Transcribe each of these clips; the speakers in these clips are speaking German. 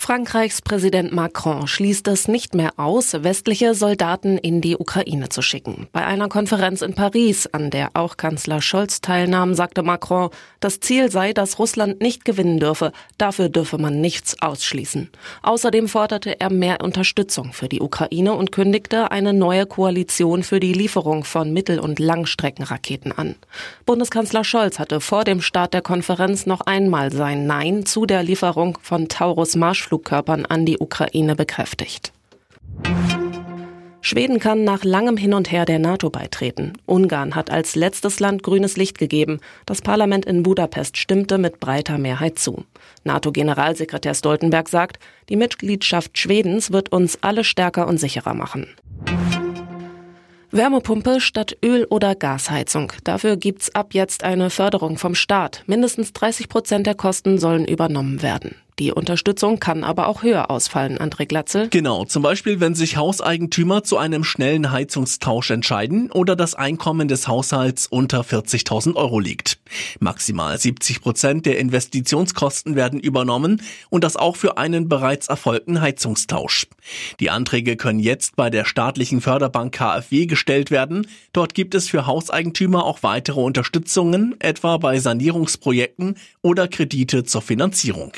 Frankreichs Präsident Macron schließt es nicht mehr aus, westliche Soldaten in die Ukraine zu schicken. Bei einer Konferenz in Paris, an der auch Kanzler Scholz teilnahm, sagte Macron, das Ziel sei, dass Russland nicht gewinnen dürfe. Dafür dürfe man nichts ausschließen. Außerdem forderte er mehr Unterstützung für die Ukraine und kündigte eine neue Koalition für die Lieferung von Mittel- und Langstreckenraketen an. Bundeskanzler Scholz hatte vor dem Start der Konferenz noch einmal sein Nein zu der Lieferung von Taurus Marsch Marschflugkörpern an die Ukraine bekräftigt. Schweden kann nach langem Hin und Her der NATO beitreten. Ungarn hat als letztes Land grünes Licht gegeben. Das Parlament in Budapest stimmte mit breiter Mehrheit zu. NATO-Generalsekretär Stoltenberg sagt, die Mitgliedschaft Schwedens wird uns alle stärker und sicherer machen. Wärmepumpe statt Öl- oder Gasheizung. Dafür gibt's ab jetzt eine Förderung vom Staat. Mindestens 30 Prozent der Kosten sollen übernommen werden. Die Unterstützung kann aber auch höher ausfallen, André Glatzel. Genau, zum Beispiel, wenn sich Hauseigentümer zu einem schnellen Heizungstausch entscheiden oder das Einkommen des Haushalts unter 40.000 Euro liegt. Maximal 70 Prozent der Investitionskosten werden übernommen und das auch für einen bereits erfolgten Heizungstausch. Die Anträge können jetzt bei der staatlichen Förderbank KfW gestellt werden. Dort gibt es für Hauseigentümer auch weitere Unterstützungen, etwa bei Sanierungsprojekten oder Kredite zur Finanzierung.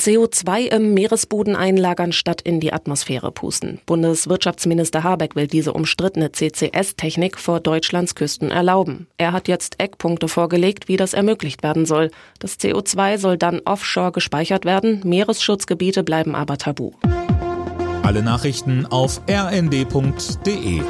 CO2 im Meeresboden einlagern statt in die Atmosphäre pusten. Bundeswirtschaftsminister Habeck will diese umstrittene CCS-Technik vor Deutschlands Küsten erlauben. Er hat jetzt Eckpunkte vorgelegt, wie das ermöglicht werden soll. Das CO2 soll dann offshore gespeichert werden, Meeresschutzgebiete bleiben aber tabu. Alle Nachrichten auf rnd.de